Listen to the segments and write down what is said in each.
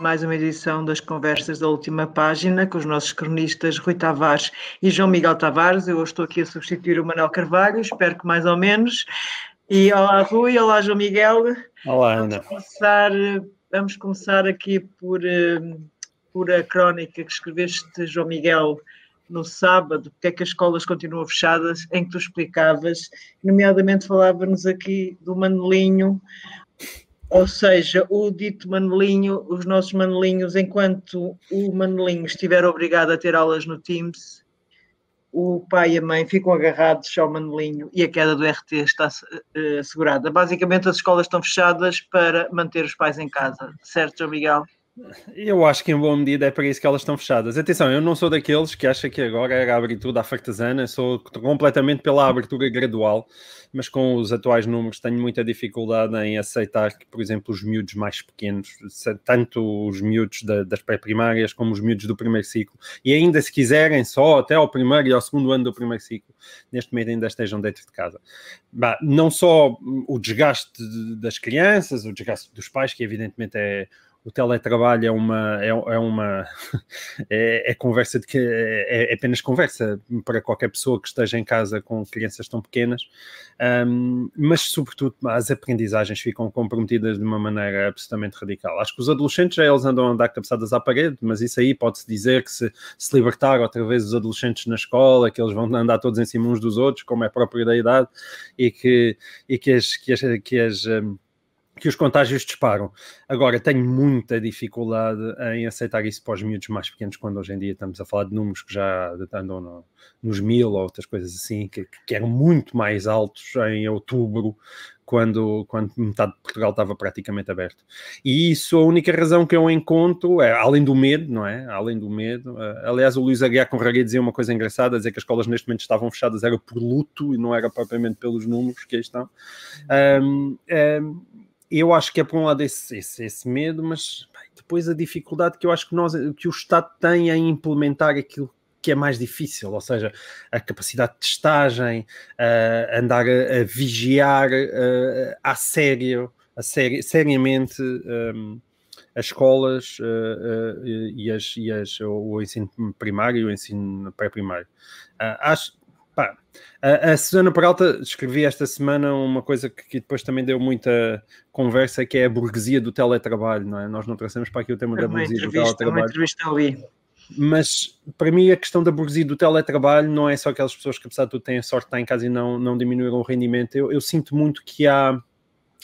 mais uma edição das Conversas da Última Página com os nossos cronistas Rui Tavares e João Miguel Tavares. Eu hoje estou aqui a substituir o Manuel Carvalho, espero que mais ou menos. E olá Rui, olá João Miguel. Olá Ana. Vamos começar, vamos começar aqui por, eh, por a crónica que escreveste, João Miguel, no sábado, porque é que as escolas continuam fechadas, em que tu explicavas, nomeadamente falava-nos aqui do Manelinho, ou seja, o dito Manelinho, os nossos Manelinhos, enquanto o Manelinho estiver obrigado a ter aulas no Teams, o pai e a mãe ficam agarrados ao Manelinho e a queda do RT está uh, assegurada. Basicamente, as escolas estão fechadas para manter os pais em casa, certo, João Miguel? Eu acho que em boa medida é para isso que elas estão fechadas. Atenção, eu não sou daqueles que acha que agora era abrir tudo à fartazana, sou completamente pela abertura gradual, mas com os atuais números tenho muita dificuldade em aceitar que, por exemplo, os miúdos mais pequenos, tanto os miúdos da, das pré-primárias como os miúdos do primeiro ciclo, e ainda se quiserem só até ao primeiro e ao segundo ano do primeiro ciclo, neste momento ainda estejam dentro de casa. Bah, não só o desgaste das crianças, o desgaste dos pais, que evidentemente é o teletrabalho é uma é, é uma é, é, conversa de que é, é, apenas conversa para qualquer pessoa que esteja em casa com crianças tão pequenas, um, mas sobretudo as aprendizagens ficam comprometidas de uma maneira absolutamente radical. Acho que os adolescentes já eles andam a andar cabeçadas à parede, mas isso aí pode-se dizer que se, se libertar outra vez os adolescentes na escola, que eles vão andar todos em cima uns dos outros, como é próprio da idade, e que, e que as, que as, que as que os contágios disparam. Agora, tenho muita dificuldade em aceitar isso para os miúdos mais pequenos, quando hoje em dia estamos a falar de números que já andam no, nos mil ou outras coisas assim, que, que, eram muito mais altos em outubro, quando, quando metade de Portugal estava praticamente aberto. E isso, a única razão que eu encontro, é, além do medo, não é? Além do medo. Uh, aliás, o Luís Aguiar Conraria dizia uma coisa engraçada, dizer que as escolas neste momento estavam fechadas era por luto e não era propriamente pelos números que aí estão. Um, um, eu acho que é por um lado esse, esse, esse medo, mas bem, depois a dificuldade que eu acho que, nós, que o Estado tem em implementar aquilo que é mais difícil, ou seja, a capacidade de testagem, uh, andar a, a vigiar uh, a sério, a seri seriamente um, as escolas uh, e, as, e as, o ensino primário e o ensino pré-primário. acho, pá, a, a Susana Peralta escrevi esta semana uma coisa que, que, depois também deu muita conversa, que é a burguesia do teletrabalho, não é? Nós não trouxemos para aqui o tema da burguesia do teletrabalho. Uma entrevista ali. Mas para mim a questão da burguesia do teletrabalho não é só aquelas pessoas que apesar de tudo têm a sorte de estar em casa e não, não diminuíram o rendimento. Eu, eu sinto muito que há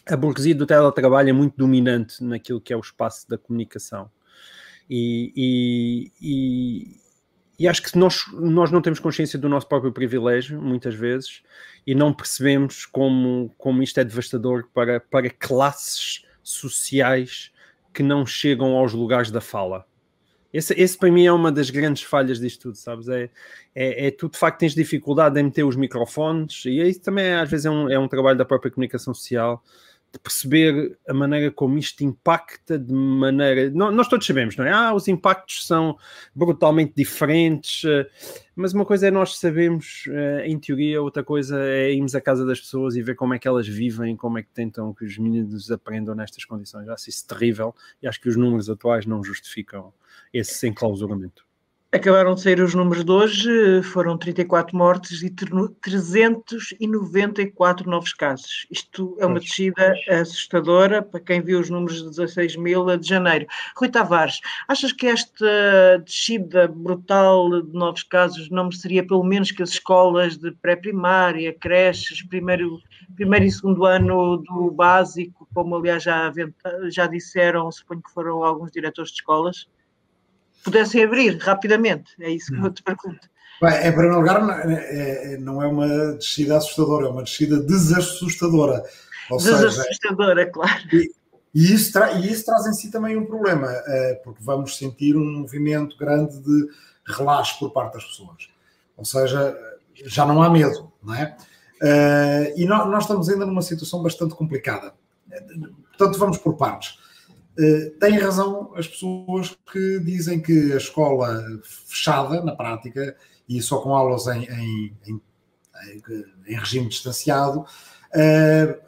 a burguesia do teletrabalho é muito dominante naquilo que é o espaço da comunicação. E, e, e, e acho que nós, nós não temos consciência do nosso próprio privilégio, muitas vezes, e não percebemos como, como isto é devastador para, para classes sociais que não chegam aos lugares da fala. Esse, esse para mim é uma das grandes falhas disto tudo, sabes? É, é, é tu de facto tens dificuldade em meter os microfones, e isso também às vezes é um, é um trabalho da própria comunicação social de perceber a maneira como isto impacta de maneira. Nós todos sabemos, não é? Ah, os impactos são brutalmente diferentes, eh, mas uma coisa é nós sabemos eh, em teoria, outra coisa é irmos à casa das pessoas e ver como é que elas vivem, como é que tentam que os meninos aprendam nestas condições. Acho isso terrível e acho que os números atuais não justificam esse enclausuramento. Acabaram de sair os números de hoje, foram 34 mortes e 394 novos casos. Isto é uma descida assustadora para quem viu os números de 16 mil de janeiro. Rui Tavares, achas que esta descida brutal de novos casos não mereceria pelo menos que as escolas de pré-primária, creches, primeiro, primeiro e segundo ano do básico, como aliás já, já disseram, suponho que foram alguns diretores de escolas, pudessem abrir rapidamente. É isso que eu te pergunto. Bem, em primeiro lugar, é, é, não é uma descida assustadora, é uma descida desassustadora. Ou desassustadora, seja, claro. E, e, isso e isso traz em si também um problema, é, porque vamos sentir um movimento grande de relaxo por parte das pessoas. Ou seja, já não há medo, não é? É, e nós estamos ainda numa situação bastante complicada. Portanto, vamos por partes. Uh, têm razão as pessoas que dizem que a escola fechada, na prática, e só com aulas em, em, em, em regime distanciado, uh,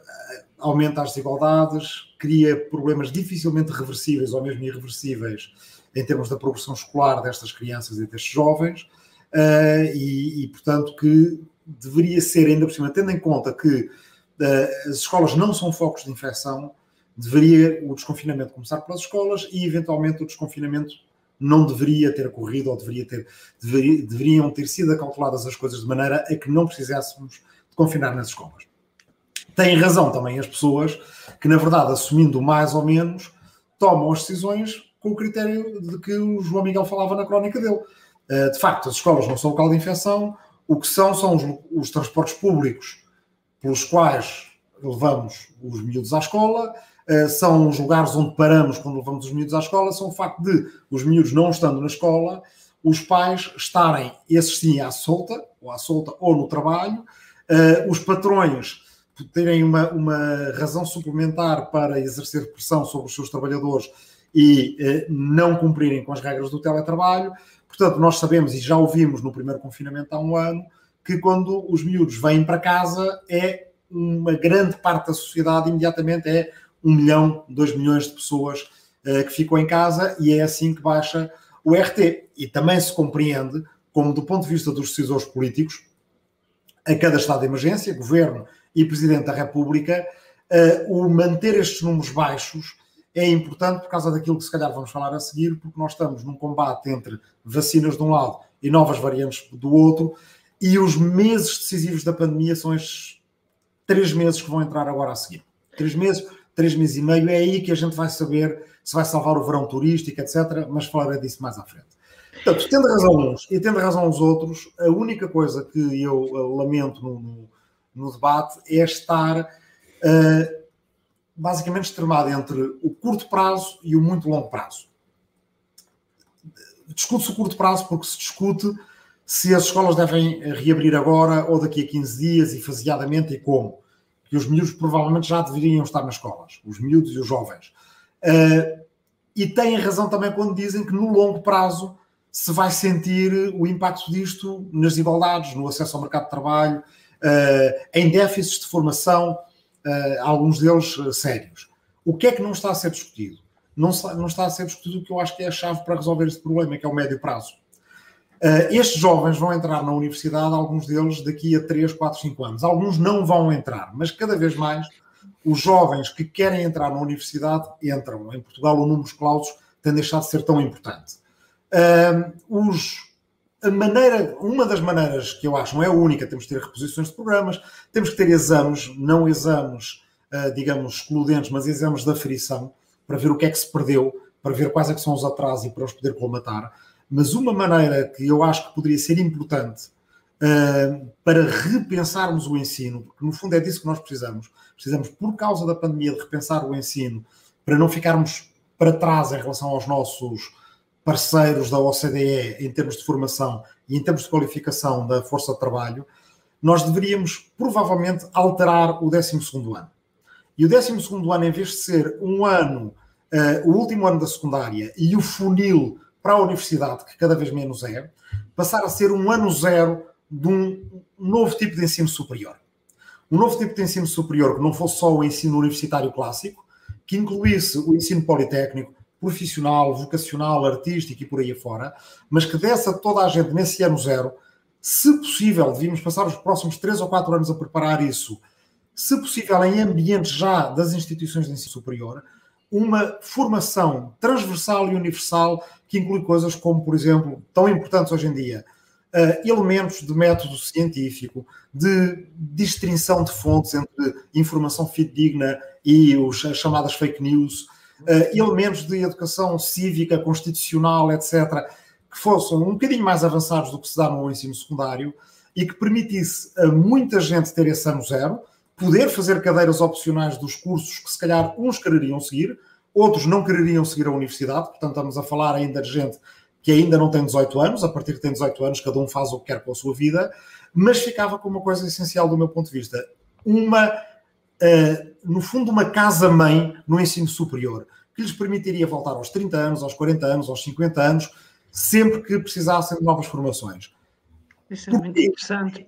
aumenta as desigualdades, cria problemas dificilmente reversíveis ou mesmo irreversíveis em termos da progressão escolar destas crianças e destes jovens, uh, e, e, portanto, que deveria ser, ainda por cima, tendo em conta que as escolas não são focos de infecção, deveria o desconfinamento começar pelas escolas e, eventualmente, o desconfinamento não deveria ter ocorrido ou deveria ter, deveria, deveriam ter sido acauteladas as coisas de maneira a que não precisássemos de confinar nas escolas. Têm razão também as pessoas que, na verdade, assumindo mais ou menos, tomam as decisões com o critério de que o João Miguel falava na crónica dele. Eh, de facto, as escolas não são local de infecção, o que são são os, os transportes públicos pelos quais levamos os miúdos à escola, são os lugares onde paramos quando levamos os miúdos à escola, são o facto de os miúdos não estando na escola, os pais estarem, esses sim, à solta, ou à solta ou no trabalho, eh, os patrões terem uma, uma razão suplementar para exercer pressão sobre os seus trabalhadores e eh, não cumprirem com as regras do teletrabalho. Portanto, nós sabemos e já ouvimos no primeiro confinamento há um ano que quando os miúdos vêm para casa é uma grande parte da sociedade imediatamente é um milhão, dois milhões de pessoas uh, que ficam em casa e é assim que baixa o RT. E também se compreende como, do ponto de vista dos decisores políticos, a cada estado de emergência, governo e presidente da República, uh, o manter estes números baixos é importante por causa daquilo que se calhar vamos falar a seguir, porque nós estamos num combate entre vacinas de um lado e novas variantes do outro, e os meses decisivos da pandemia são estes três meses que vão entrar agora a seguir. Três meses três meses e meio, é aí que a gente vai saber se vai salvar o verão turístico, etc. Mas falarei disso mais à frente. Portanto, tendo razão uns e tendo razão os outros, a única coisa que eu uh, lamento no, no, no, debate é estar uh, basicamente extremado entre o curto prazo e o muito longo prazo. Discute-se o curto prazo porque se discute se as escolas devem reabrir agora ou daqui a 15 dias e faseadamente e como que os miúdos provavelmente já deveriam estar nas escolas, os miúdos e os jovens. Uh, e têm razão também quando dizem que no longo prazo se vai sentir o impacto disto nas desigualdades, no acesso ao mercado de trabalho, uh, em déficits de formação, uh, alguns deles sérios. O que é que não está a ser discutido? Não, não está a ser discutido o que eu acho que é a chave para resolver este problema, que é o médio prazo. Uh, estes jovens vão entrar na universidade, alguns deles daqui a 3, 4, 5 anos. Alguns não vão entrar, mas cada vez mais os jovens que querem entrar na universidade entram. Em Portugal, o número de clausos tem deixado de ser tão importante. Uh, os, a maneira, uma das maneiras que eu acho, não é a única, temos que ter reposições de programas, temos que ter exames, não exames, uh, digamos, excludentes, mas exames de aferição, para ver o que é que se perdeu, para ver quais é que são os atrasos e para os poder colmatar mas uma maneira que eu acho que poderia ser importante uh, para repensarmos o ensino, porque no fundo é disso que nós precisamos. Precisamos, por causa da pandemia, de repensar o ensino para não ficarmos para trás em relação aos nossos parceiros da OCDE em termos de formação e em termos de qualificação da força de trabalho, nós deveríamos provavelmente alterar o 12 ano. E o 12 ano, em vez de ser um ano, uh, o último ano da secundária e o funil para a universidade, que cada vez menos é, passar a ser um ano zero de um novo tipo de ensino superior. Um novo tipo de ensino superior que não fosse só o ensino universitário clássico, que incluísse o ensino politécnico, profissional, vocacional, artístico e por aí afora, mas que desse a toda a gente nesse ano zero, se possível, devíamos passar os próximos três ou quatro anos a preparar isso, se possível, em ambientes já das instituições de ensino superior, uma formação transversal e universal que inclui coisas como, por exemplo, tão importantes hoje em dia, uh, elementos de método científico, de distinção de fontes entre informação fidedigna e os, as chamadas fake news, uh, elementos de educação cívica, constitucional, etc., que fossem um bocadinho mais avançados do que se dá no ensino secundário e que permitisse a muita gente ter esse ano zero, poder fazer cadeiras opcionais dos cursos que se calhar uns quereriam seguir, outros não quereriam seguir a universidade, portanto estamos a falar ainda de gente que ainda não tem 18 anos, a partir de tem 18 anos cada um faz o que quer com a sua vida, mas ficava com uma coisa essencial do meu ponto de vista, uma, uh, no fundo uma casa-mãe no ensino superior, que lhes permitiria voltar aos 30 anos, aos 40 anos, aos 50 anos, sempre que precisassem de novas formações. Isso é muito interessante.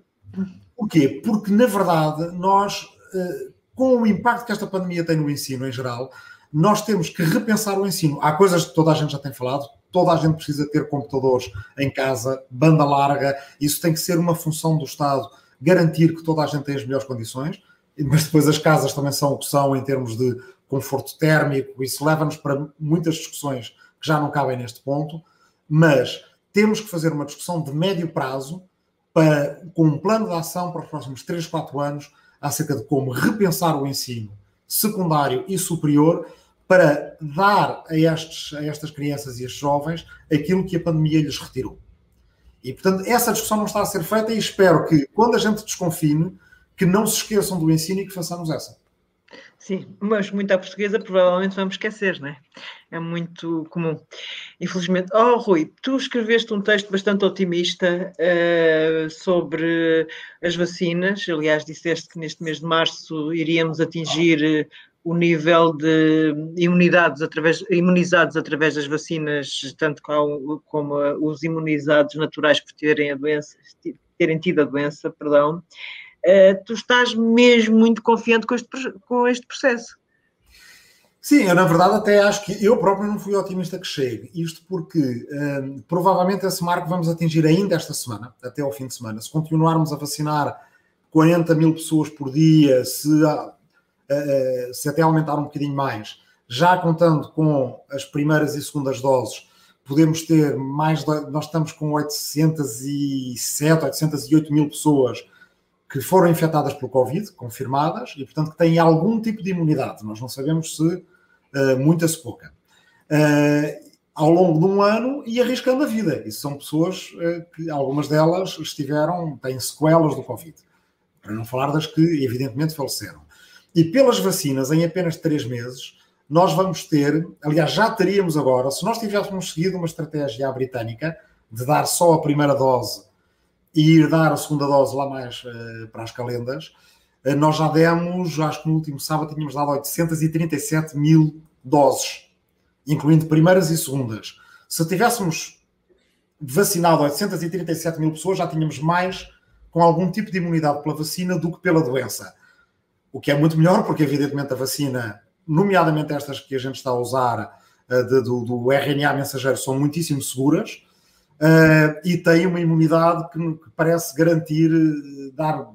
Porquê? Porque, na verdade, nós, eh, com o impacto que esta pandemia tem no ensino em geral, nós temos que repensar o ensino. Há coisas que toda a gente já tem falado, toda a gente precisa ter computadores em casa, banda larga, isso tem que ser uma função do Estado, garantir que toda a gente tem as melhores condições, mas depois as casas também são o que são em termos de conforto térmico, isso leva-nos para muitas discussões que já não cabem neste ponto, mas temos que fazer uma discussão de médio prazo para, com um plano de ação para os próximos 3, 4 anos acerca de como repensar o ensino secundário e superior para dar a, estes, a estas crianças e estes jovens aquilo que a pandemia lhes retirou. E, portanto, essa discussão não está a ser feita e espero que, quando a gente desconfine, que não se esqueçam do ensino e que façamos essa. Sim, mas muito à portuguesa provavelmente vamos esquecer, não é? É muito comum. Infelizmente. Oh, Rui, tu escreveste um texto bastante otimista uh, sobre as vacinas. Aliás, disseste que neste mês de março iríamos atingir o nível de imunidades através, imunizados através das vacinas, tanto como, como os imunizados naturais por terem a doença, terem tido a doença, perdão. Tu estás mesmo muito confiante com este, com este processo. Sim, eu na verdade até acho que eu próprio não fui otimista que chegue. Isto porque um, provavelmente esse marco vamos atingir ainda esta semana, até ao fim de semana. Se continuarmos a vacinar 40 mil pessoas por dia, se, uh, uh, se até aumentar um bocadinho mais, já contando com as primeiras e segundas doses, podemos ter mais. Nós estamos com 807, 808 mil pessoas que foram infectadas pelo Covid, confirmadas, e portanto que têm algum tipo de imunidade. Nós não sabemos se uh, muita se pouca. Uh, ao longo de um ano e arriscando a vida. E são pessoas uh, que algumas delas estiveram, têm sequelas do Covid. Para não falar das que, evidentemente, faleceram. E pelas vacinas, em apenas três meses, nós vamos ter, aliás, já teríamos agora, se nós tivéssemos seguido uma estratégia britânica de dar só a primeira dose e ir dar a segunda dose lá mais uh, para as calendas, uh, nós já demos, acho que no último sábado tínhamos dado 837 mil doses, incluindo primeiras e segundas. Se tivéssemos vacinado 837 mil pessoas, já tínhamos mais com algum tipo de imunidade pela vacina do que pela doença. O que é muito melhor, porque evidentemente a vacina, nomeadamente estas que a gente está a usar, uh, de, do, do RNA mensageiro, são muitíssimo seguras uh, e tem uma imunidade que, que, parece garantir, eh, dar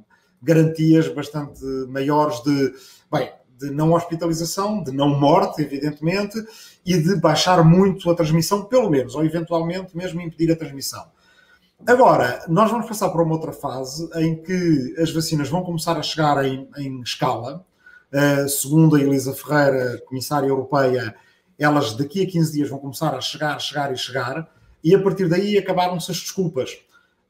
garantias bastante maiores de, bem, de não hospitalização, de não morte, evidentemente, e de baixar muito a transmissão, pelo menos, ou eventualmente mesmo impedir a transmissão. Agora, nós vamos passar para uma outra fase em que as vacinas vão começar a chegar em, em escala. Uh, segundo a Elisa Ferreira, comissária europeia, elas daqui a 15 dias vão começar a chegar, chegar e chegar e a partir daí acabaram-se as desculpas.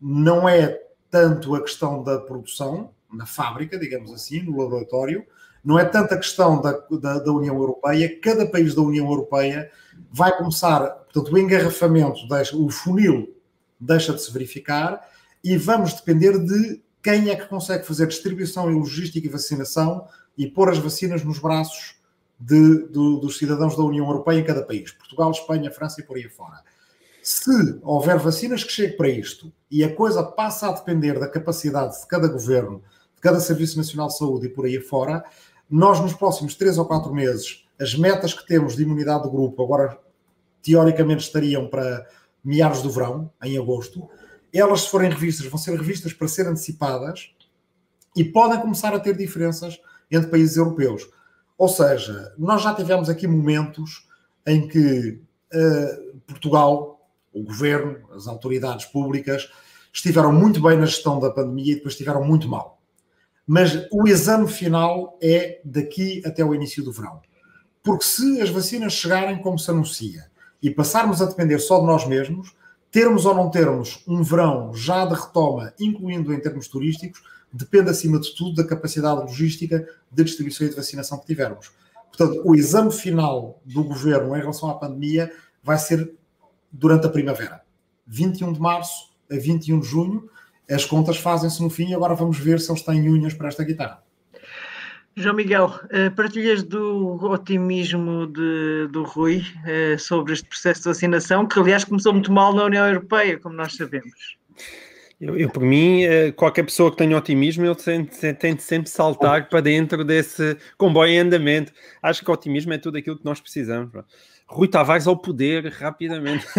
Não é tanto a questão da produção, na fábrica, digamos assim, no laboratório, não é tanto a questão da, da, da, União Europeia, cada país da União Europeia vai começar, portanto, o engarrafamento, deixa, o funil deixa de se verificar e vamos depender de quem é que consegue fazer distribuição e logística e vacinação e pôr as vacinas nos braços de, dos cidadãos da União Europeia em cada país. Portugal, Espanha, França e por aí fora. Se houver vacinas que cheguem para isto e a coisa passa a depender da capacidade de cada governo, de cada Serviço Nacional de Saúde e por aí fora, nós nos próximos três ou quatro meses, as metas que temos de imunidade do grupo, agora teoricamente estariam para meados do verão, em agosto, elas, se forem revistas, vão ser revistas para ser antecipadas e podem começar a ter diferenças entre países europeus. Ou seja, nós já tivemos aqui momentos em que uh, Portugal o governo, as autoridades públicas, estiveram muito bem na gestão da pandemia e depois estiveram muito mal. Mas o exame final é daqui até o início do verão. Porque se as vacinas chegarem como se anuncia e passarmos a depender só de nós mesmos, termos ou não termos um verão já de retoma, incluindo em termos turísticos, depende acima de tudo da capacidade logística de distribuição e de vacinação que tivermos. Portanto, o exame final do governo em relação à pandemia vai ser durante a primavera. 21 de março a 21 de junho, as contas fazem-se no fim e agora vamos ver se eles têm unhas para esta guitarra. João Miguel, eh, partilhas do otimismo de, do Rui eh, sobre este processo de vacinação, que aliás começou muito mal na União Europeia, como nós sabemos. Eu, eu, por mim, eh, qualquer pessoa que tenha otimismo, tem de sempre saltar para dentro desse comboio em andamento. Acho que otimismo é tudo aquilo que nós precisamos. Rui Tavares ao poder, rapidamente.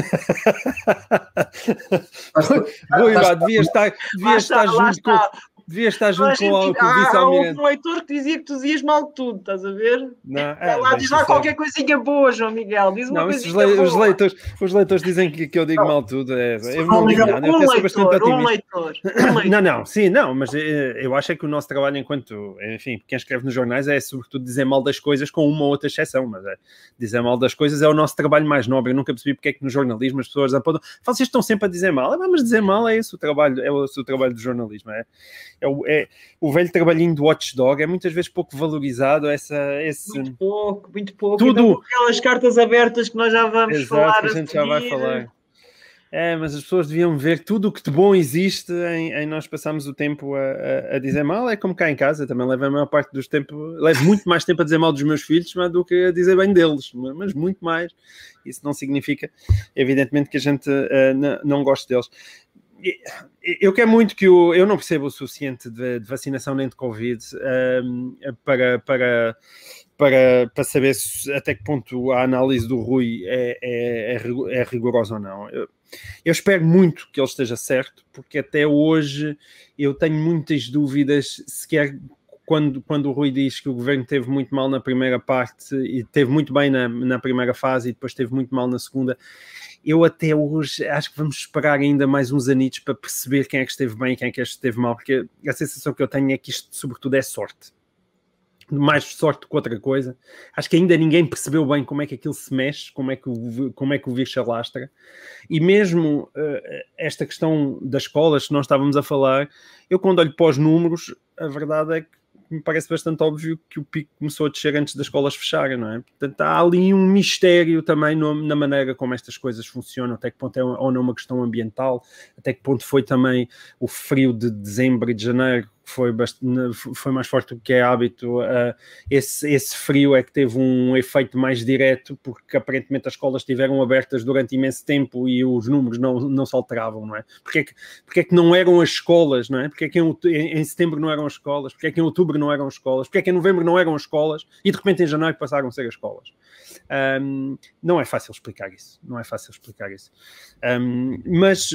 Rui, devia estar, devia estar junto com, devia estar junto com, o, com o vice-almirante. Há um leitor que dizia que tu dizias mal de tudo, estás a ver? Não, é, lá, diz lá qualquer coisinha boa, João Miguel. Diz uma não, coisinha os, le boa. Os leitores, os leitores dizem que, que eu digo não. mal tudo. É, eu não digo nada. Um, leitor, bastante um, leitor, um leitor. Não, não, sim, não, mas eh, eu acho é que o nosso trabalho enquanto, enfim, quem escreve nos jornais é sobretudo dizer mal das coisas com uma ou outra exceção, mas é, dizer mal das coisas é o nosso trabalho mais nobre. Eu nunca percebi porque é que no jornalismo as pessoas apontam, vocês estão sempre a dizer mal, ah, mas dizer mal é esse o trabalho, é o, o trabalho do jornalismo, é, é, é o velho trabalhinho do watchdog é muitas vezes pouco valorizado. Essa, esse... Muito pouco, muito pouco. Tudo. Então, aquelas cartas abertas que nós já vamos Exato, falar. Que a gente a já vai falar. É, mas as pessoas deviam ver tudo o que de bom existe em, em nós passarmos o tempo a, a, a, dizer mal. É como cá em casa, também levo a maior parte dos tempos, levo muito mais tempo a dizer mal dos meus filhos do que a dizer bem deles, mas muito mais. Isso não significa, evidentemente, que a gente uh, não, não goste deles eu quero muito que o. Eu não percebo o suficiente de, de vacinação nem de Covid um, para, para, para, para saber se, até que ponto a análise do Rui é, é, é, é rigorosa ou não. Eu, eu, espero muito que ele esteja certo, porque até hoje eu tenho muitas dúvidas sequer. Quando, quando o Rui diz que o governo teve muito mal na primeira parte e teve muito bem na, na primeira fase e depois teve muito mal na segunda, eu até hoje acho que vamos esperar ainda mais uns anitos para perceber quem é que esteve bem e quem é que esteve mal, porque a sensação que eu tenho é que isto, sobretudo, é sorte. Mais sorte que outra coisa. Acho que ainda ninguém percebeu bem como é que aquilo se mexe, como é que o, como é que o vírus se alastra. E mesmo uh, esta questão das escolas que nós estávamos a falar, eu quando olho para os números, a verdade é que me parece bastante óbvio que o pico começou a descer antes das escolas fecharem, não é? Portanto, há ali um mistério também no, na maneira como estas coisas funcionam, até que ponto é ou não uma questão ambiental, até que ponto foi também o frio de dezembro e de janeiro foi, bastante, foi mais forte do que é hábito. Uh, esse, esse frio é que teve um efeito mais direto, porque aparentemente as escolas estiveram abertas durante imenso tempo e os números não, não se alteravam, não é? Porque é, que, é que não eram as escolas, não é? Porque é que em, em, setembro não eram as escolas? Porque é que em outubro não eram as escolas? Porque é que em novembro não eram as escolas? E de repente em janeiro passaram a ser as escolas? Um, não é fácil explicar isso, não é fácil explicar isso. Um, mas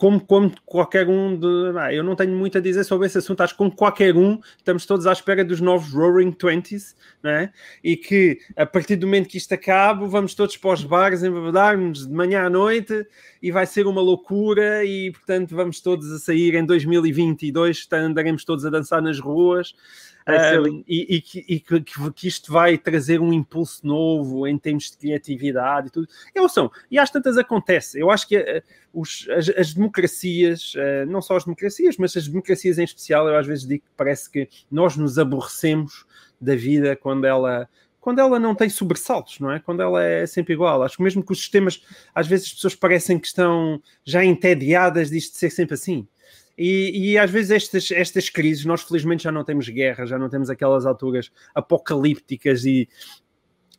como, como qualquer um de. Ah, eu não tenho muito a dizer sobre esse assunto, acho que como qualquer um, estamos todos à espera dos novos Roaring Twenties, né? e que a partir do momento que isto acabe, vamos todos para os bares embebedar-nos de manhã à noite e vai ser uma loucura, e portanto vamos todos a sair em 2022, andaremos todos a dançar nas ruas. Um, e, e, que, e que, que, isto vai trazer um impulso novo em termos de criatividade e tudo. Eu são, e às tantas acontece. Eu acho que uh, os, as, as, democracias, uh, não só as democracias, mas as democracias em especial, eu às vezes digo que parece que nós nos aborrecemos da vida quando ela quando ela não tem sobressaltos, não é? Quando ela é sempre igual. Acho que mesmo que os sistemas, às vezes as pessoas parecem que estão já entediadas disto de ser sempre assim. E, e, às vezes estas, estas crises, nós felizmente já não temos guerra, já não temos aquelas alturas apocalípticas e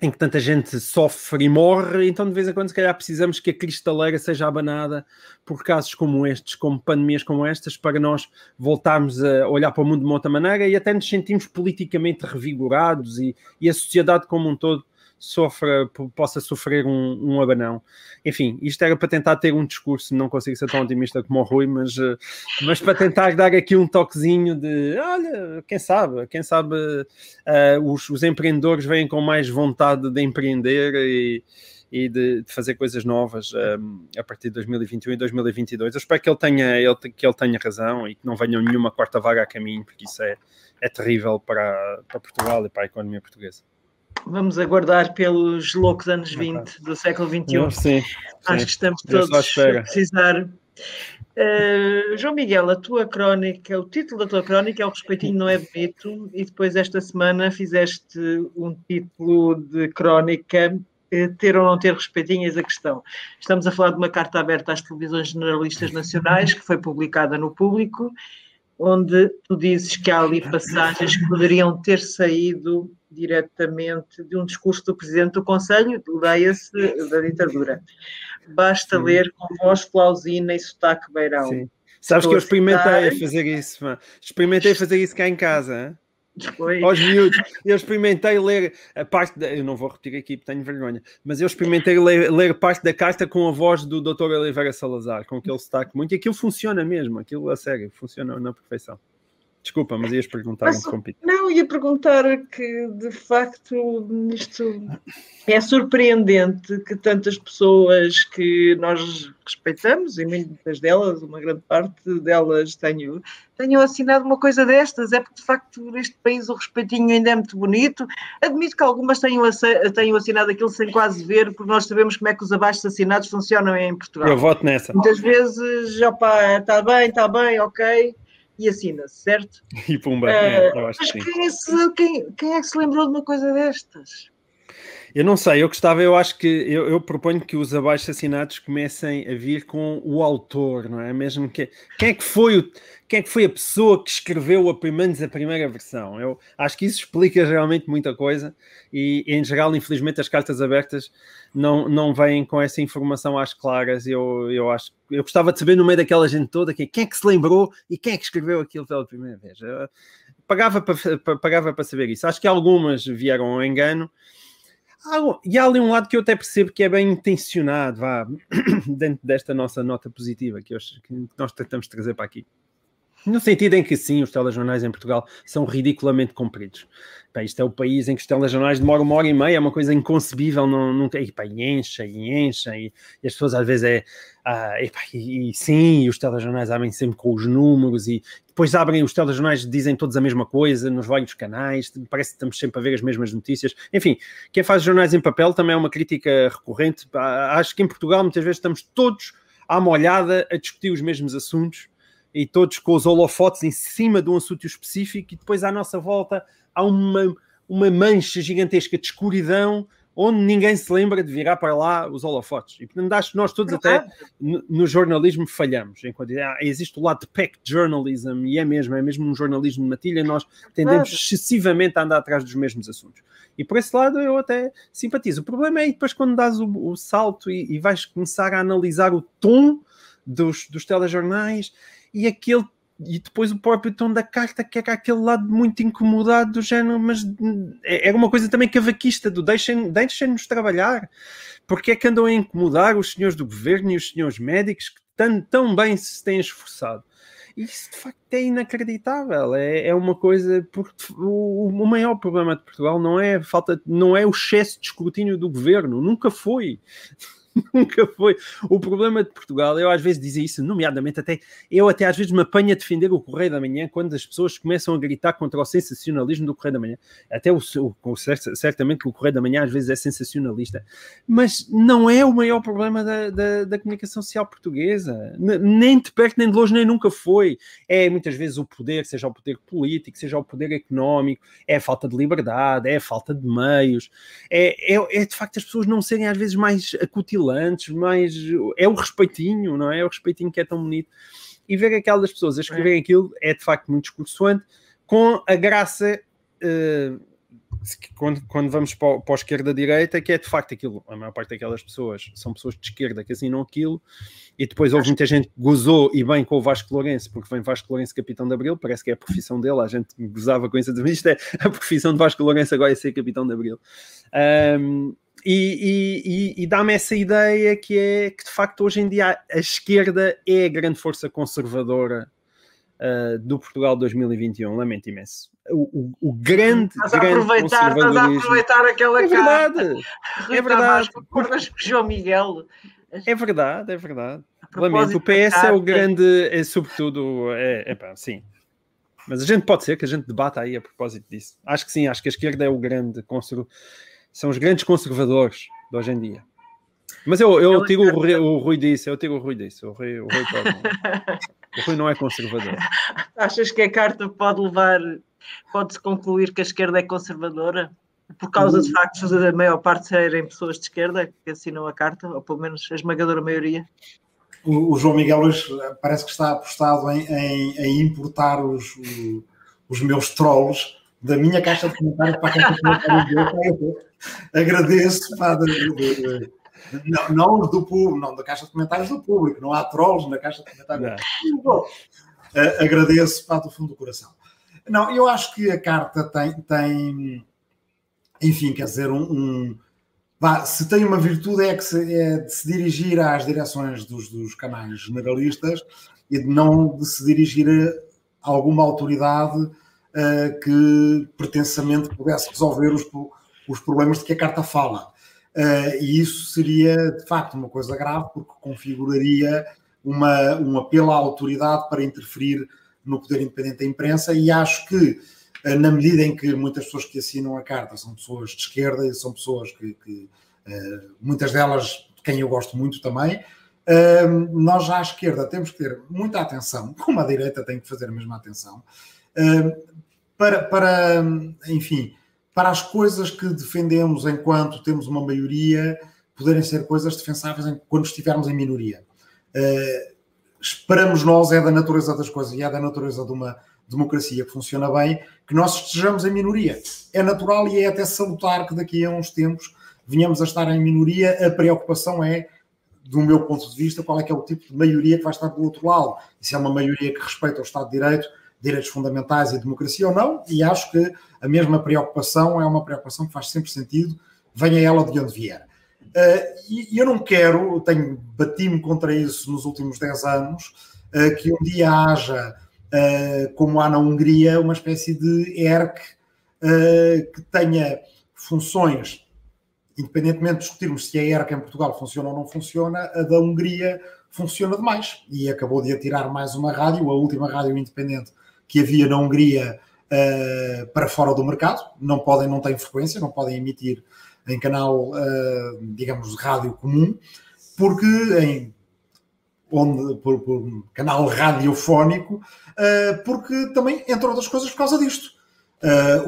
em que tanta gente sofre e morre, então de vez em quando se calhar precisamos que a cristaleira seja abanada por casos como estes, como pandemias como estas, para nós voltarmos a olhar para o mundo de uma outra maneira e até nos sentimos politicamente revigorados e, e a sociedade como um todo sofra, possa sofrer um, um, abanão. Enfim, isto era para tentar ter um discurso, não consigo ser tão otimista como o Rui, mas, eh, mas para tentar dar aqui um toquezinho de olha, quem sabe, quem sabe uh, os, os, empreendedores vêm com mais vontade de empreender e, e de, de, fazer coisas novas um, eh, a partir de 2021 e 2022. Eu espero que ele tenha, ele, que ele tenha razão e que não venha nenhuma quarta vaga a caminho, porque isso é, é terrível para, para Portugal e para a economia portuguesa. Vamos aguardar pelos loucos anos 20 do século XXI. sim, Acho sim. que estamos todos a precisar. Uh, João Miguel, a tua crónica, o título da tua crónica é O Respeitinho Não É Bonito, e depois esta semana fizeste um título de crónica eh, ter ou não ter respeitinhas a questão. Estamos a falar de uma carta aberta às televisões generalistas nacionais que foi publicada no público, onde tu dizes que há ali passagens que poderiam ter saído diretamente de um discurso do Presidente do Conselho, leia-se da ditadura. Basta Sim. ler com voz flausina e sotaque beirão. Sim. Sabes que eu experimentei a fazer isso, mano. experimentei fazer isso cá em casa. Foi. aos miúdos. Eu experimentei ler a parte, da, eu não vou repetir aqui porque tenho vergonha, mas eu experimentei ler, ler parte da carta com a voz do Dr. Oliveira Salazar, com aquele sotaque muito, e aquilo funciona mesmo, aquilo a sério, funciona na perfeição. Desculpa, mas ias perguntar mas, um Não, ia perguntar que de facto isto é surpreendente que tantas pessoas que nós respeitamos, e muitas delas, uma grande parte delas tenham, tenham assinado uma coisa destas. É porque de facto neste país o respeitinho ainda é muito bonito. Admito que algumas tenham, tenham assinado aquilo sem quase ver, porque nós sabemos como é que os abaixos assinados funcionam em Portugal. Eu voto nessa. Muitas vezes, opá, está bem, está bem, ok e assina-se, certo? E pumba, uh, é, eu acho mas que sim. Quem é, se, quem, quem é que se lembrou de uma coisa destas? Eu não sei, eu gostava, eu acho que eu, eu, proponho que os abaixo assinados comecem a vir com o autor, não é? Mesmo que quem é que foi o, quem é que foi a pessoa que escreveu a, menos a primeira versão? Eu acho que isso explica realmente muita coisa e, em geral, infelizmente, as cartas abertas não, não vêm com essa informação às claras. Eu, eu acho eu gostava de saber no meio daquela gente toda quem, quem é que se lembrou e quem é que escreveu aquilo pela primeira vez. Eu, pagava para, pagava para saber isso. Acho que algumas vieram ao engano e há ali um lado que eu até percebo que é bem intencionado, vá, dentro desta nossa nota positiva que, que nós tentamos trazer para aqui. No sentido em que sim, os telejornais em Portugal são ridiculamente compridos. Pá, isto é o país em que os telejornais demoram uma hora e meia, é uma coisa inconcebível, não, tem, e, pá, e encha e encha, e, e, as pessoas às vezes é, ah, e, pá, e, e, sim, os telejornais abrem sempre com os números, e depois abrem, os telejornais dizem todos a mesma coisa, nos vários canais, parece que estamos sempre a ver as mesmas notícias, enfim, quem faz jornais em papel também é uma crítica recorrente, acho que em Portugal muitas vezes estamos todos à molhada a discutir os mesmos assuntos, e todos com os holofotes em cima de um assunto específico, e depois à nossa volta há uma, uma mancha gigantesca de escuridão onde ninguém se lembra de virar para lá os holofotes. E portanto, acho que nós todos, até no, no jornalismo, falhamos. Enquanto ah, existe o lado de pack journalism, e é mesmo, é mesmo um jornalismo de matilha, nós tendemos claro. excessivamente a andar atrás dos mesmos assuntos. E por esse lado eu até simpatizo. O problema é depois quando dás o, o salto e, e vais começar a analisar o tom dos, dos telejornais e aquele e depois o próprio tom da carta, que era aquele lado muito incomodado do género, mas é, era uma coisa também cavaquista do deixem-nos deixem trabalhar, porque é que andam a incomodar os senhores do governo e os senhores médicos que tão, tão bem se têm esforçado. Isso de facto é inacreditável, é, é uma coisa, porque o, o maior problema de Portugal não é falta, não é o excesso de escrutínio do governo, nunca foi. Nunca foi. O problema de Portugal, eu às vezes dizia isso, nomeadamente até, eu até às vezes me apanho a defender o Correio da Manhã quando as pessoas começam a gritar contra o sensacionalismo do Correio da Manhã. Até o, o certamente que o Correio da Manhã às vezes é sensacionalista, mas não é o maior problema da, da, da comunicação social portuguesa. Nem de perto, nem de longe, nem nunca foi. É muitas vezes o poder, seja o poder político, seja o poder económico, é a falta de liberdade, é a falta de meios, é, é, é de facto as pessoas não serem às vezes mais acutiladas cintilantes, mais. É o respeitinho, não é? É o respeitinho que é tão bonito. E ver aquelas pessoas a escreverem é. aquilo é de facto muito discursoante, com a graça. Uh, quando, quando vamos para, para a esquerda-direita, que é de facto aquilo, a maior parte daquelas pessoas são pessoas de esquerda que assinam aquilo, e depois houve muita gente que gozou e bem com o Vasco Lourenço, porque vem Vasco Lourenço capitão de Abril, parece que é a profissão dele, a gente gozava com isso, isto é a profissão de Vasco Lourenço agora é ser capitão de Abril. Um, e, e, e dá-me essa ideia que é que de facto hoje em dia a esquerda é a grande força conservadora uh, do Portugal 2021. Lamento imenso. O, o, o grande, estás grande aproveitar, estás a aproveitar aquela é verdade, é verdade. Concordas João Miguel? É verdade, é verdade. Lamento, o PS é o grande, é sobretudo, é, é pá, sim. Mas a gente pode ser que a gente debata aí a propósito disso. Acho que sim, acho que a esquerda é o grande conservador são os grandes conservadores de hoje em dia. Mas eu, eu tiro o Rui, o Rui disso, eu tiro o Rui disso. O Rui, o Rui, pode, o Rui não é conservador. Achas que a carta pode levar, pode-se concluir que a esquerda é conservadora? Por causa de factos da maior parte serem pessoas de esquerda que assinam a carta, ou pelo menos a esmagadora maioria? O, o João Miguel hoje parece que está apostado em, em, em importar os, os meus trolls da minha caixa de comentários para a caixa de comentários dele. Agradeço, pá, Não, não do público, não da caixa de comentários do público, não há trolls na caixa de comentários público. Uh, agradeço para do fundo do coração. Não, eu acho que a carta tem, tem enfim, quer dizer, um, um se tem uma virtude é que se, é de se dirigir às direções dos, dos canais generalistas e de não de se dirigir a alguma autoridade uh, que pretensamente pudesse resolver os, os problemas de que a carta fala. Uh, e isso seria, de facto, uma coisa grave, porque configuraria uma, um apelo à autoridade para interferir no poder independente da imprensa, e acho que, uh, na medida em que muitas pessoas que assinam a carta são pessoas de esquerda e são pessoas que, que uh, muitas delas, de quem eu gosto muito também, nós à esquerda temos que ter muita atenção, como a direita tem que fazer a mesma atenção, para, para, enfim, para as coisas que defendemos enquanto temos uma maioria poderem ser coisas defensáveis quando estivermos em minoria. Uh, esperamos nós, é da natureza das coisas e é da natureza de uma democracia que funciona bem, que nós estejamos em minoria. É natural e é até salutar que daqui a uns tempos venhamos a estar em minoria. A preocupação é, do meu ponto de vista, qual é que é o tipo de maioria que vai estar do outro lado. E se é uma maioria que respeita o Estado de Direito, direitos fundamentais e democracia ou não, e acho que a mesma preocupação é uma preocupação que faz sempre sentido, venha ela de onde vier. Uh, e eu não quero, tenho bati-me contra isso nos últimos 10 anos, uh, que um dia haja, uh, como há na Hungria, uma espécie de ERC que tenha funções, independentemente de discutirmos se a ERC em Portugal funciona ou não funciona, a da Hungria funciona demais. E acabou de atirar mais uma rádio, a última rádio independente que havia na Hungria uh, para fora do mercado, não podem, não têm frequência, não podem emitir em canal, uh, digamos, rádio comum, porque em onde, por, por canal radiofónico, uh, porque também, entre outras coisas, por causa disto.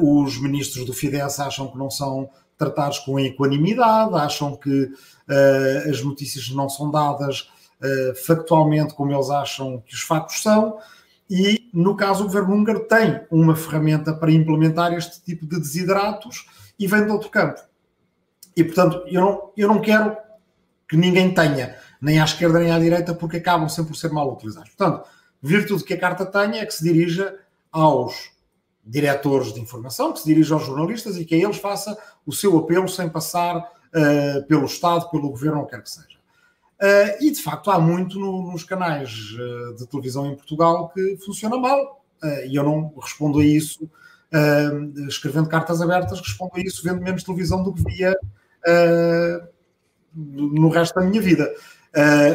Os ministros do Fidesz acham que não são tratados com equanimidade, acham que as notícias não são dadas factualmente como eles acham que os factos são, e, no caso, o governo húngaro tem uma ferramenta para implementar este tipo de desidratos e vem de outro campo. E, portanto, eu não, eu não quero que ninguém tenha, nem à esquerda nem à direita, porque acabam sempre por ser mal utilizados. Portanto, virtude que a carta tenha é que se dirija aos diretores de informação, que se dirija aos jornalistas e que a eles faça o seu apelo sem passar uh, pelo Estado, pelo governo, ou quer que seja. Uh, e de facto há muito no, nos canais uh, de televisão em Portugal que funciona mal. Uh, e eu não respondo a isso escrevendo cartas abertas, respondo a isso vendo menos televisão do que via no resto da minha vida.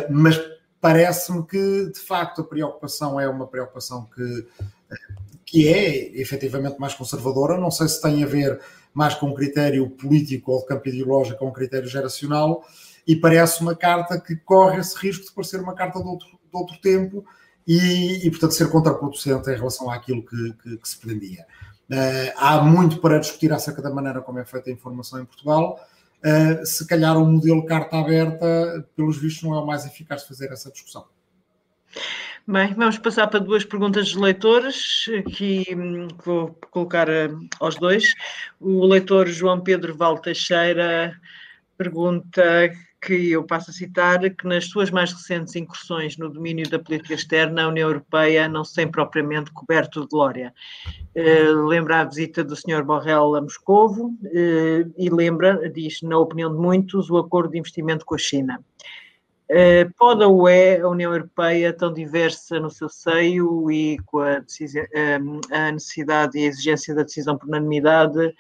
mas parece-me que de facto a preocupação é uma preocupação que, que é efetivamente mais conservadora. Não sei se tem a ver mais com um critério político ou de campo ideológico ou um critério geracional e parece uma carta que corre esse risco de parecer uma carta de outro, de outro tempo e, e, portanto, ser contraproducente em relação àquilo que, que, que se pretendia. Uh, há muito para discutir acerca da maneira como é feita a informação em Portugal. Uh, se calhar o um modelo carta aberta, pelos vistos, não é o mais eficaz de fazer essa discussão. Bem, vamos passar para duas perguntas dos leitores, que hum, vou colocar uh, aos dois. O leitor João Pedro Val Teixeira pergunta que eu passo a citar, que nas suas mais recentes incursões no domínio da política externa, a União Europeia não se tem propriamente coberto de glória. Uh, lembra a visita do Sr. Borrell a Moscovo uh, e lembra, diz, na opinião de muitos, o acordo de investimento com a China. Uh, pode ou é a União Europeia tão diversa no seu seio e com a, a necessidade e a exigência da decisão por unanimidade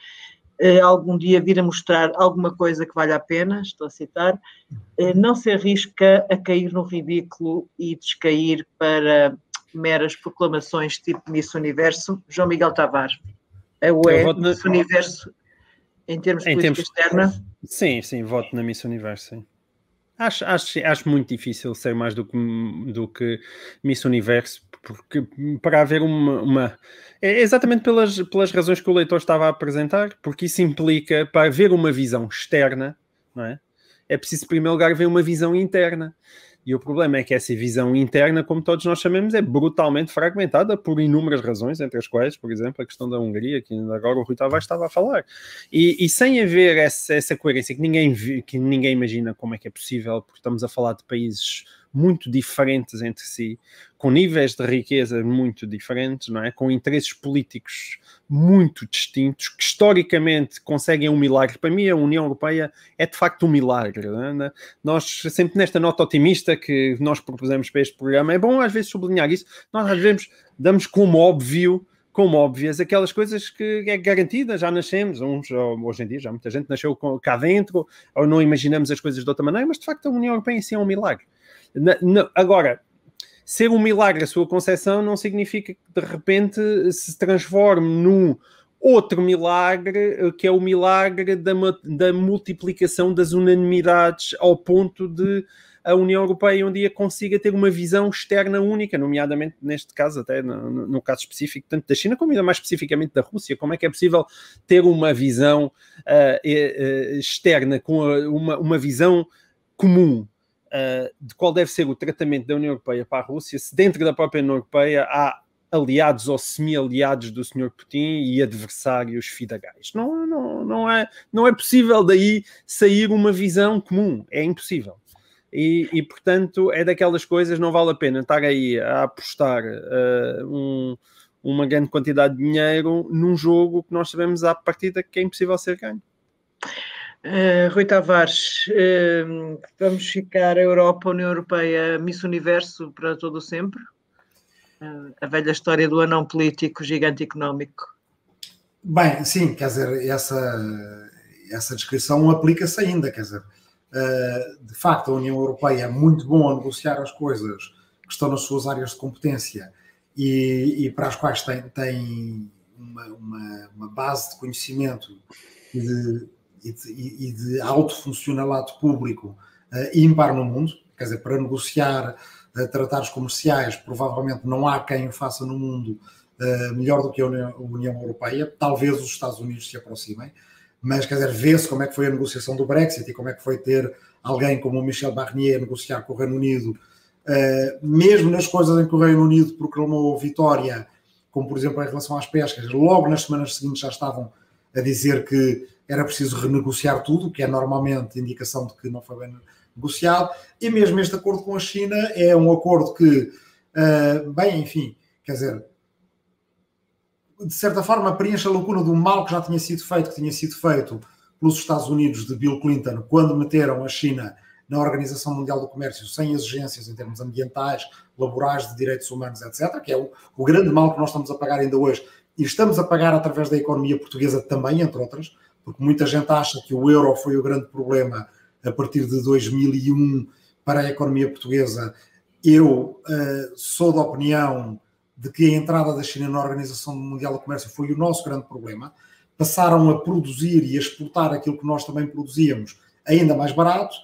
algum dia vir a mostrar alguma coisa que vale a pena, estou a citar, uh, não se arrisca a cair no ridículo e descair para meras proclamações tipo Miss Universo. João Miguel Tavares, é o é Miss. Universo em termos de em política termos... externa? Sim, sim, voto na Miss Universo, sim. Acho, acho, acho muito difícil ser mais do que, do que Miss Universo, porque para haver uma, uma, É exatamente pelas, pelas razões que o leitor estava a apresentar, porque isso implica, para haver uma visão externa, não é? É preciso, em primeiro lugar, ver uma visão interna. E o problema é que essa visão interna, como todos nós sabemos, é brutalmente fragmentada por inúmeras razões, entre as quais, por exemplo, a questão da Hungria, que agora o Rui Tavares estava a falar. E, e sem haver essa, essa coerência que ninguém, que ninguém imagina como é que é possível, porque estamos a falar de países muito diferentes entre si, com níveis de riqueza muito diferentes, não é? Com interesses políticos muito distintos, que historicamente conseguem um milagre. Para mim, a União Europeia é de facto um milagre. É? Nós, sempre nesta nota otimista que nós propusemos para este programa, é bom às vezes sublinhar isso. Nós às vezes damos como óbvio como óbvias, aquelas coisas que é garantida, já nascemos, uns, hoje em dia já muita gente nasceu cá dentro, ou não imaginamos as coisas de outra maneira, mas de facto a União Europeia em si é um milagre. Agora, ser um milagre a sua concepção não significa que de repente se transforme num outro milagre, que é o milagre da, da multiplicação das unanimidades ao ponto de a União Europeia um dia consiga ter uma visão externa única, nomeadamente neste caso, até no, no, caso específico, tanto da China como ainda mais especificamente da Rússia. Como é que é possível ter uma visão uh, externa, com uma, uma visão comum uh, de qual deve ser o tratamento da União Europeia para a Rússia, se dentro da própria União Europeia há aliados ou semi-aliados do Sr. Putin e adversários fidagais. Não, não, não, é, não é possível daí sair uma visão comum, é impossível. E, e portanto, é daquelas coisas, não vale a pena estar aí a apostar uh, um, uma grande quantidade de dinheiro num jogo que nós sabemos à partida que é impossível ser ganho. Uh, Rui Tavares, uh, vamos ficar a Europa, a União Europeia, Miss Universo para todo o sempre? Uh, a velha história do anão político, gigante económico. Bem, sim, quer dizer, essa, essa descrição aplica-se ainda, quer dizer, de facto a União Europeia é muito bom a negociar as coisas que estão nas suas áreas de competência e, e para as quais tem, tem uma, uma, uma base de conhecimento de e de, e de alto funcionalato público uh, ímpar no mundo, quer dizer, para negociar uh, tratados comerciais, provavelmente não há quem o faça no mundo uh, melhor do que a União, a União, Europeia, talvez os Estados Unidos se aproximem, mas quer dizer, vê-se como é que foi a negociação do Brexit e como é que foi ter alguém como o Michel Barnier a negociar com o Reino Unido, mesmo nas coisas em que o Reino Unido proclamou vitória, como por exemplo em relação às pescas, logo nas semanas seguintes já estavam a dizer que era preciso renegociar tudo, que é normalmente indicação de que não foi bem negociado, e mesmo este acordo com a China é um acordo que, uh, bem, enfim, quer dizer, de certa forma preenche a lacuna do mal que já tinha sido feito, que tinha sido feito pelos Estados Unidos de Bill Clinton, quando meteram a China na Organização Mundial do Comércio sem exigências em termos ambientais, laborais, de direitos humanos, etc., que é o, o grande mal que nós estamos a pagar ainda hoje, e estamos a pagar através da economia portuguesa também, entre outras, porque muita gente acha que o euro foi o grande problema a partir de 2001 para a economia portuguesa. Eu uh, sou da opinião de que a entrada da China na Organização Mundial do Comércio foi o nosso grande problema. Passaram a produzir e a exportar aquilo que nós também produzíamos ainda mais barato,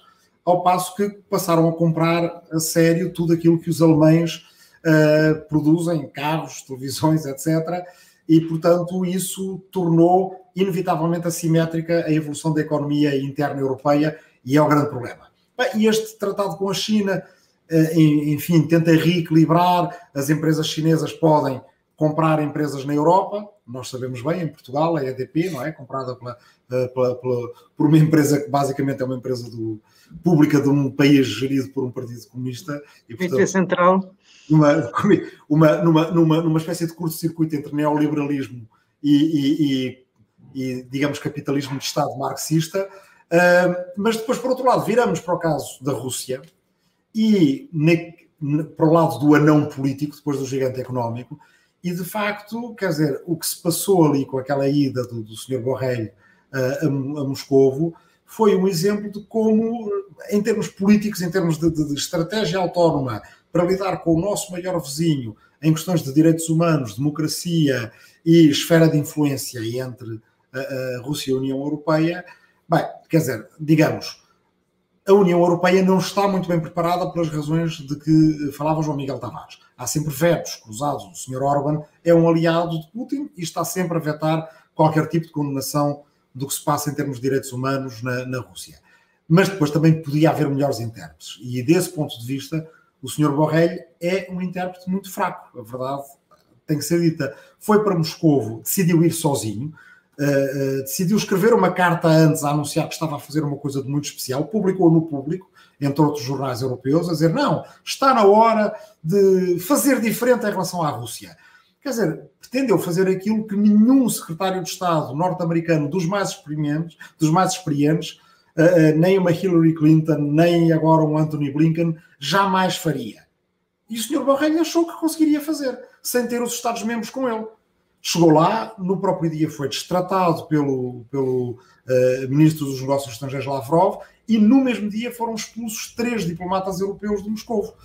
ao passo que passaram a comprar a sério tudo aquilo que os alemães uh, produzem, carros, televisões, etc. E, portanto, isso tornou inevitavelmente assimétrica a evolução da economia interna europeia e é o grande problema. E este tratado com a China, eh, enfim, tenta reequilibrar, as empresas chinesas podem comprar empresas na Europa, nós sabemos bem, em Portugal, a EDP, não é? Comprada pela, eh, pela, pela, por uma empresa que basicamente é uma empresa do, pública de um país gerido por um partido comunista. E, portanto, Central. Uma, uma, numa, numa, numa espécie de curto-circuito entre neoliberalismo e, e, e e, digamos, capitalismo de Estado marxista. Uh, mas depois, por outro lado, viramos para o caso da Rússia e ne, ne, para o lado do anão político, depois do gigante económico, e de facto, quer dizer, o que se passou ali com aquela ida do, do Sr. Borrell uh, a, a Moscovo foi um exemplo de como, em termos políticos, em termos de, de, de estratégia autónoma para lidar com o nosso maior vizinho em questões de direitos humanos, democracia e esfera de influência entre a, Rússia e a União Europeia, bem, quer dizer, digamos, a União Europeia não está muito bem preparada pelas razões de que falava João Miguel Tavares. Há sempre vetos cruzados. O Sr. Orban é um aliado de Putin e está sempre a vetar qualquer tipo de condenação do que se passa em termos de direitos humanos na, na Rússia. mas depois também podia haver melhores intérpretes. E desse ponto de vista, o Sr. Borrell é um intérprete muito fraco, a verdade tem que ser dita. Foi para Moscovo, decidiu ir sozinho, uh, uh, decidiu escrever uma carta antes a anunciar que estava a fazer uma coisa de muito especial, publicou no público, entre outros jornais europeus, a dizer: não, está na hora de fazer diferente em relação à Rússia. Quer dizer, pretendeu fazer aquilo que nenhum secretário de Estado norte-americano dos mais experientes, dos mais experientes nem uma Hillary Clinton, nem agora um Anthony Blinken, jamais faria. E o Sr. Borrell achou que conseguiria fazer, sem ter os Estados-membros com ele. Chegou lá, no próprio dia foi destratado pelo, pelo uh, Ministro dos Negócios Estrangeiros Lavrov e no mesmo dia foram expulsos três diplomatas europeus de Moscou.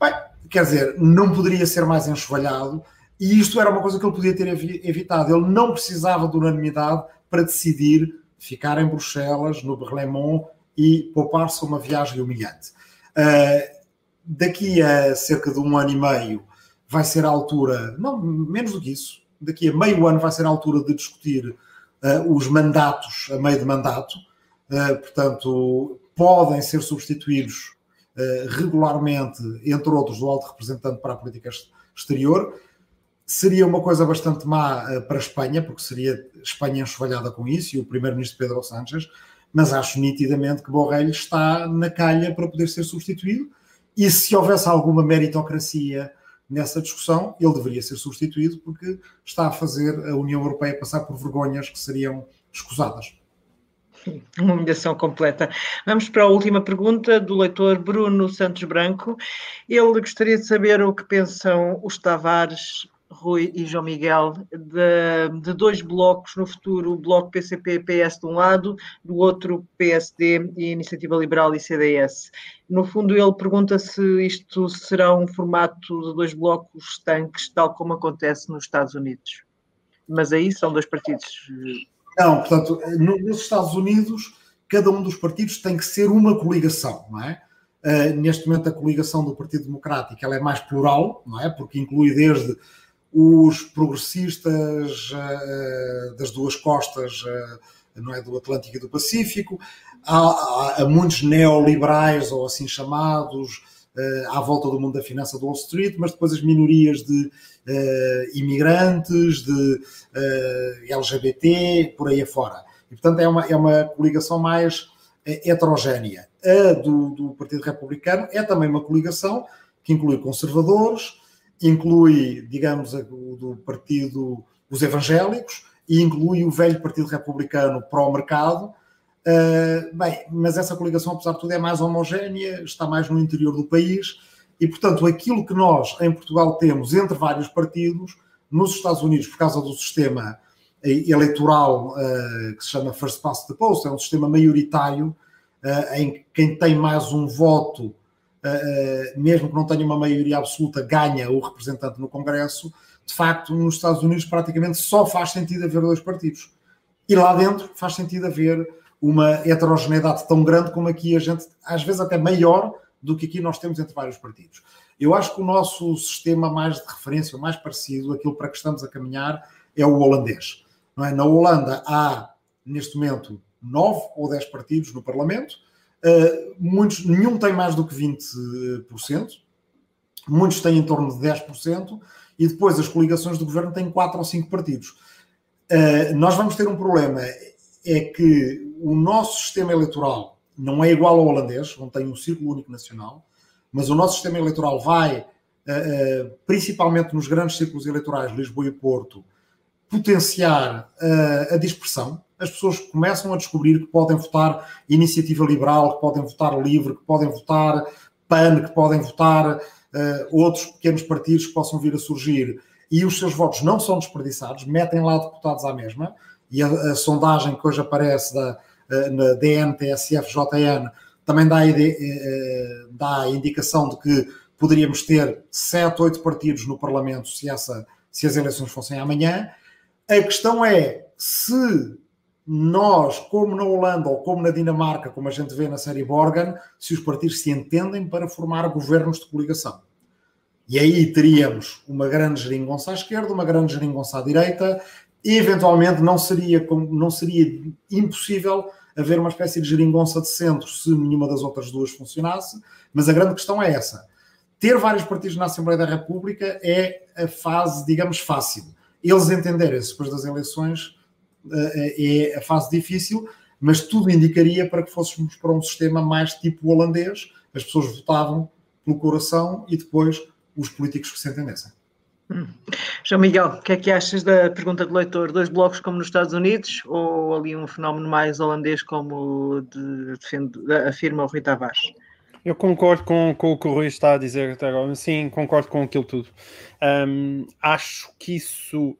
Bem, quer dizer, não poderia ser mais enxovalhado e isto era uma coisa que ele podia ter evitado. Ele não precisava de unanimidade para decidir ficar em Bruxelas, no Berlemont e poupar-se uma viagem humilhante. Uh, daqui a cerca de um ano e meio vai ser a altura, não menos do que isso, daqui a meio ano vai ser a altura de discutir uh, os mandatos a meio de mandato. Uh, portanto, podem ser substituídos regularmente, entre outros, do alto representante para a política exterior Seria uma coisa bastante má uh, para a Espanha, porque seria Espanha enxovalhada com isso e o primeiro-ministro Pedro Sánchez, mas acho nitidamente que Borrell está na calha para poder ser substituído e se houvesse alguma meritocracia nessa discussão, ele deveria ser substituído porque está a fazer a União Europeia passar por vergonhas que seriam escusadas. Uma humilhação completa. Vamos para a última pergunta do leitor Bruno Santos Branco. Ele gostaria de saber o que pensam os Tavares Rui e João Miguel, de, de, dois blocos no futuro, o bloco PCP-PS de um lado, do outro PSD e Iniciativa Liberal e CDS. No fundo, ele pergunta se isto será um formato de dois blocos estanques, tal como acontece nos Estados Unidos. Mas aí são dois partidos. Não, portanto, nos Estados Unidos, cada um dos partidos tem que ser uma coligação, não é? Uh, neste momento, a coligação do Partido Democrático ela é mais plural, não é? Porque inclui desde os progressistas uh, das duas costas, uh, não é, do Atlântico e do Pacífico, há, há, muitos neoliberais ou assim chamados uh, à volta do mundo da finança do Wall Street, mas depois as minorias de imigrantes, de LGBT, por aí afora. E portanto é uma, é uma coligação mais heterogénea. A do, do Partido Republicano é também uma coligação que inclui conservadores, inclui, digamos, o do partido, os evangélicos, e inclui o velho Partido Republicano pró-mercado. Uh, bem, mas essa coligação, apesar de tudo, é mais homogénea, está mais no interior do país, e, portanto, aquilo que nós em Portugal temos entre vários partidos, nos Estados Unidos, por causa do sistema eh, eleitoral uh, que se chama First Past the Post, é um sistema maioritário uh, em que quem tem mais um voto mesmo que não tenha uma maioria absoluta, ganha o representante no Congresso, de facto, nos Estados Unidos praticamente só faz sentido haver dois partidos. E lá dentro faz sentido haver uma heterogeneidade tão grande como aqui a gente, às vezes até maior do que aqui nós temos entre vários partidos. Eu acho que o nosso sistema mais de referência, mais parecido, aquilo para que estamos a caminhar, é o holandês. É? Na Holanda há, neste momento, nove ou dez partidos no Parlamento, Uh, muitos, nenhum tem mais do que 20%, muitos têm em torno de 10%, e depois as coligações do governo têm 4 ou 5 partidos. Uh, nós vamos ter um problema, é que o nosso sistema eleitoral não é igual ao holandês, onde tem um círculo único nacional, mas o nosso sistema eleitoral vai, uh, principalmente nos grandes círculos eleitorais, Lisboa e Porto, potenciar a dispersão, as pessoas começam a descobrir que podem votar iniciativa liberal, que podem votar livre, que podem votar PAN, que podem votar uh, outros pequenos partidos que possam vir a surgir e os seus votos não são desperdiçados, metem lá deputados à mesma. E a, a sondagem que hoje aparece da, uh, na DN-TSF-JN também dá a, uh, dá a indicação de que poderíamos ter sete, oito partidos no Parlamento se, essa, se as eleições fossem amanhã. A questão é se nós, como na Holanda ou como na Dinamarca, como a gente vê na série Borgen, se os partidos se entendem para formar governos de coligação. E aí teríamos uma grande geringonça à esquerda, uma grande geringonça à direita, e eventualmente não seria, não seria impossível haver uma espécie de geringonça de centro se nenhuma das outras duas funcionasse, mas a grande questão é essa. Ter vários partidos na Assembleia da República é a fase, digamos, fácil. Eles entenderem-se depois das eleições é a fase difícil, mas tudo indicaria para que fôssemos para um sistema mais tipo holandês, as pessoas votavam pelo coração e depois os políticos que se entendessem. Hum. João Miguel, o que é que achas da pergunta do leitor? Dois blocos como nos Estados Unidos ou ali um fenómeno mais holandês como de, defende, afirma o Rui Tavares? Eu concordo com, com, o que o Rui está a dizer até agora. Sim, concordo com aquilo tudo. Um, acho que isso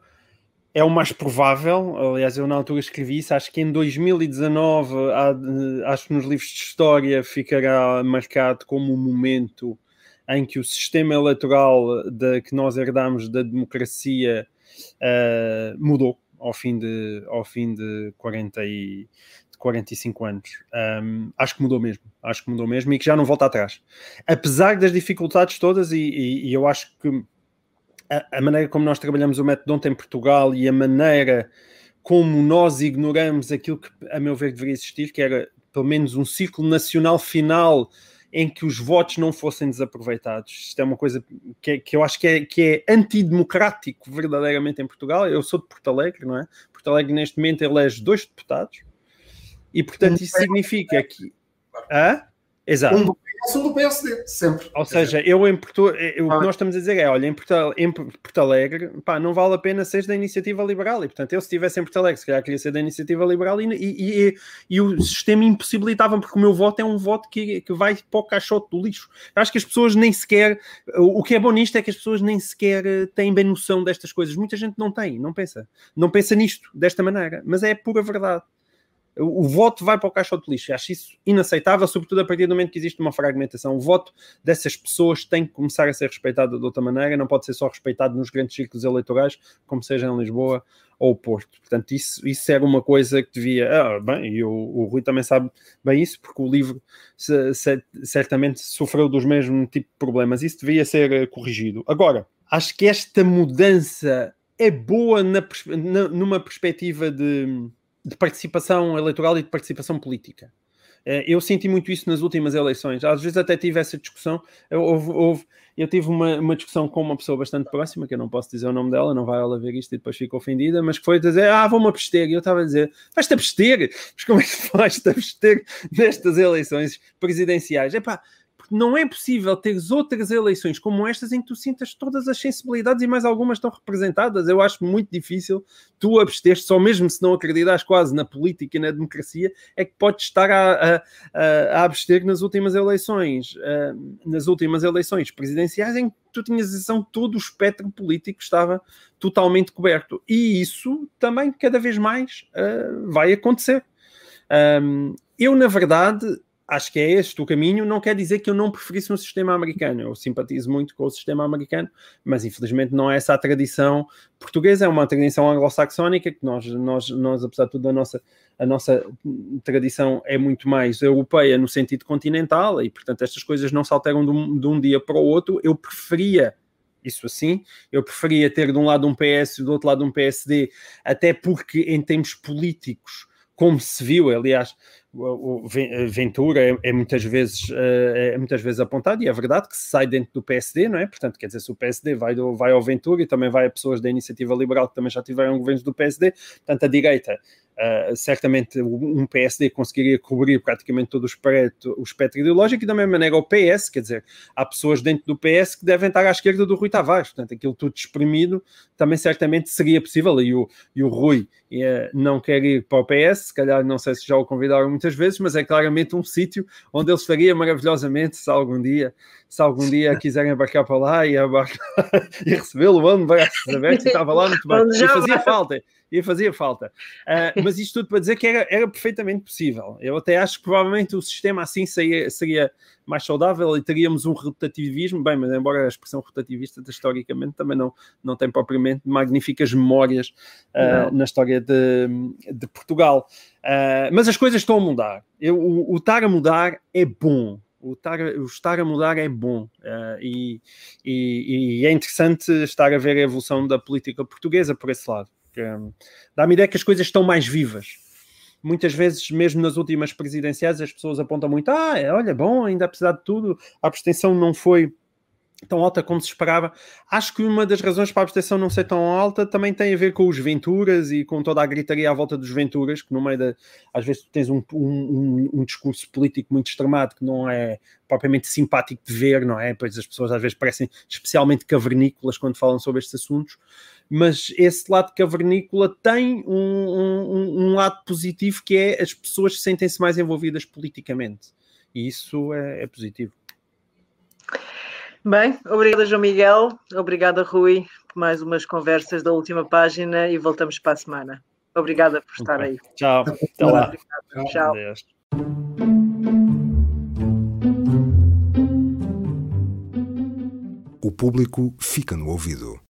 é o mais provável. Aliás, eu na altura escrevi isso. Acho que em 2019, há, acho que nos livros de história ficará marcado como um momento em que o sistema eleitoral de, que nós herdamos da democracia uh, mudou ao fim de, ao fim de 40 e, de 45 anos. Um, acho que mudou mesmo, acho que mudou mesmo e que já não volta atrás. Apesar das dificuldades todas, e, e, e eu acho que a, a, maneira como nós trabalhamos o método ontem em Portugal e a maneira como nós ignoramos aquilo que, a meu ver, deveria existir, que era pelo menos um ciclo nacional final em que os votos não fossem desaproveitados. Isto é uma coisa que, que eu acho que é, que é antidemocrático verdadeiramente em Portugal. Eu sou de Porto Alegre, não é? Porto Alegre neste momento elege dois deputados e portanto isso significa que... Hã? Exato. Sou do PSD, sempre. Ou seja, eu em Porto, eh, o que nós estamos a dizer é, olha, em Porto, em Porto Alegre, pá, não vale a pena ser da iniciativa liberal, e portanto eu se estivesse em Porto Alegre, se calhar queria ser da iniciativa liberal, e, e, e, e o sistema impossibilitava, porque o meu voto é um voto que, que vai para o caixote do lixo. Acho que as pessoas nem sequer, o que é bom nisto é que as pessoas nem sequer eh, têm bem noção destas coisas, muita gente não tem, não pensa, não pensa nisto, desta maneira, mas é pura verdade o voto vai para o caixote de lixo. Acho isso inaceitável, sobretudo a partir do momento que existe uma fragmentação. O voto dessas pessoas tem que começar a ser respeitado de outra maneira, não pode ser só respeitado nos grandes círculos eleitorais, como seja em Lisboa ou Porto. Portanto, isso, isso era uma coisa que devia. Ah, bem, e o, o Rui também sabe bem isso, porque o livro se, se, certamente sofreu dos mesmos tipos de problemas. Isso devia ser eh, corrigido. Agora, acho que esta mudança é boa na, na, numa perspectiva de de participação eleitoral e de participação política. Eh, eu senti muito isso nas últimas eleições. Às vezes até tive essa discussão. Houve, houve, eu tive uma, uma, discussão com uma pessoa bastante próxima, que eu não posso dizer o nome dela, não vai ela ver isto e depois fica ofendida, mas que foi dizer: Ah, vou-me abster. E eu estava a dizer: Vais-te abster? Mas como é que vais-te abster nestas eleições presidenciais? Epá, não é possível teres outras eleições como estas em que tu sintas todas as sensibilidades e mais algumas estão representadas. Eu acho muito difícil tu abster só mesmo se não acreditas quase na política e na democracia, é que podes estar a, a, a abster nas últimas eleições, nas últimas eleições presidenciais em que tu tinhas a sensação que todo o espectro político estava totalmente coberto. E isso também cada vez mais uh, vai acontecer. Eu, na verdade, acho que é este o caminho. Não quer dizer que eu não preferisse um sistema americano. Eu simpatizo muito com o sistema americano, mas infelizmente não é essa a tradição portuguesa, é uma tradição anglo-saxónica que nós, nós, nós, apesar de tudo, a nossa, a nossa tradição é muito mais europeia no sentido continental e, portanto, estas coisas não se alteram de um, de um dia para o outro. Eu preferia isso assim. Eu preferia ter de um lado um PS e do outro lado um PSD, até porque em termos políticos, como se viu, aliás, o Ventura é, é, muitas vezes, eh, é muitas vezes apontado, e é verdade que sai dentro do PSD, não é? Portanto, quer dizer, se o PSD vai, do, vai ao Ventura e também vai a pessoas da Iniciativa Liberal que também já tiveram governos do PSD, portanto, a direita Uh, certamente um PSD conseguiria cobrir praticamente todo o espectro, o espectro ideológico e da mesma maneira o PS, quer dizer, há pessoas dentro do PS que devem estar à esquerda do Rui Tavares, portanto aquilo tudo exprimido também certamente seria possível e o, e o Rui uh, não quer ir para o PS, se calhar não sei se já o convidaram muitas vezes, mas é claramente um sítio onde ele faria maravilhosamente se algum dia se algum dia quiserem embarcar para lá e, e recebê-lo, braços abertos e estava lá muito bem, e fazia falta e fazia falta. Uh, mas isto tudo para dizer que era, era perfeitamente possível. Eu até acho que provavelmente o sistema assim seria, seria mais saudável e teríamos um rotativismo, bem, mas embora a expressão rotativista historicamente também não, não tem propriamente magníficas memórias uh, na história de, de Portugal. Uh, mas as coisas estão a mudar. Eu, o, o estar a mudar é bom. O estar, o estar a mudar é bom uh, e, e, e, é interessante estar a ver a evolução da política portuguesa por esse lado. Um, Dá-me ideia que as coisas estão mais vivas. muitas vezes, mesmo nas últimas presidenciais, as pessoas apontam muito: ah, é, olha, bom, ainda apesar de tudo, a abstenção não foi tão alta como se esperava. Acho que uma das razões para a abstenção não ser tão alta também tem a ver com os Venturas e com toda a gritaria à volta dos Venturas, que no meio da. Às vezes tens um, um, um discurso político muito extremado que não é propriamente simpático de ver, não é? Pois as pessoas às vezes parecem especialmente cavernícolas quando falam sobre estes assuntos, mas esse lado cavernícola tem um, um, um lado positivo que é as pessoas sentem-se mais envolvidas politicamente. E isso é, é positivo. Bem, obrigada João Miguel, obrigada Rui por mais umas conversas da última página e voltamos para a semana. Obrigada por estar okay. aí. Tchau. Até lá. Tchau. O público fica no ouvido.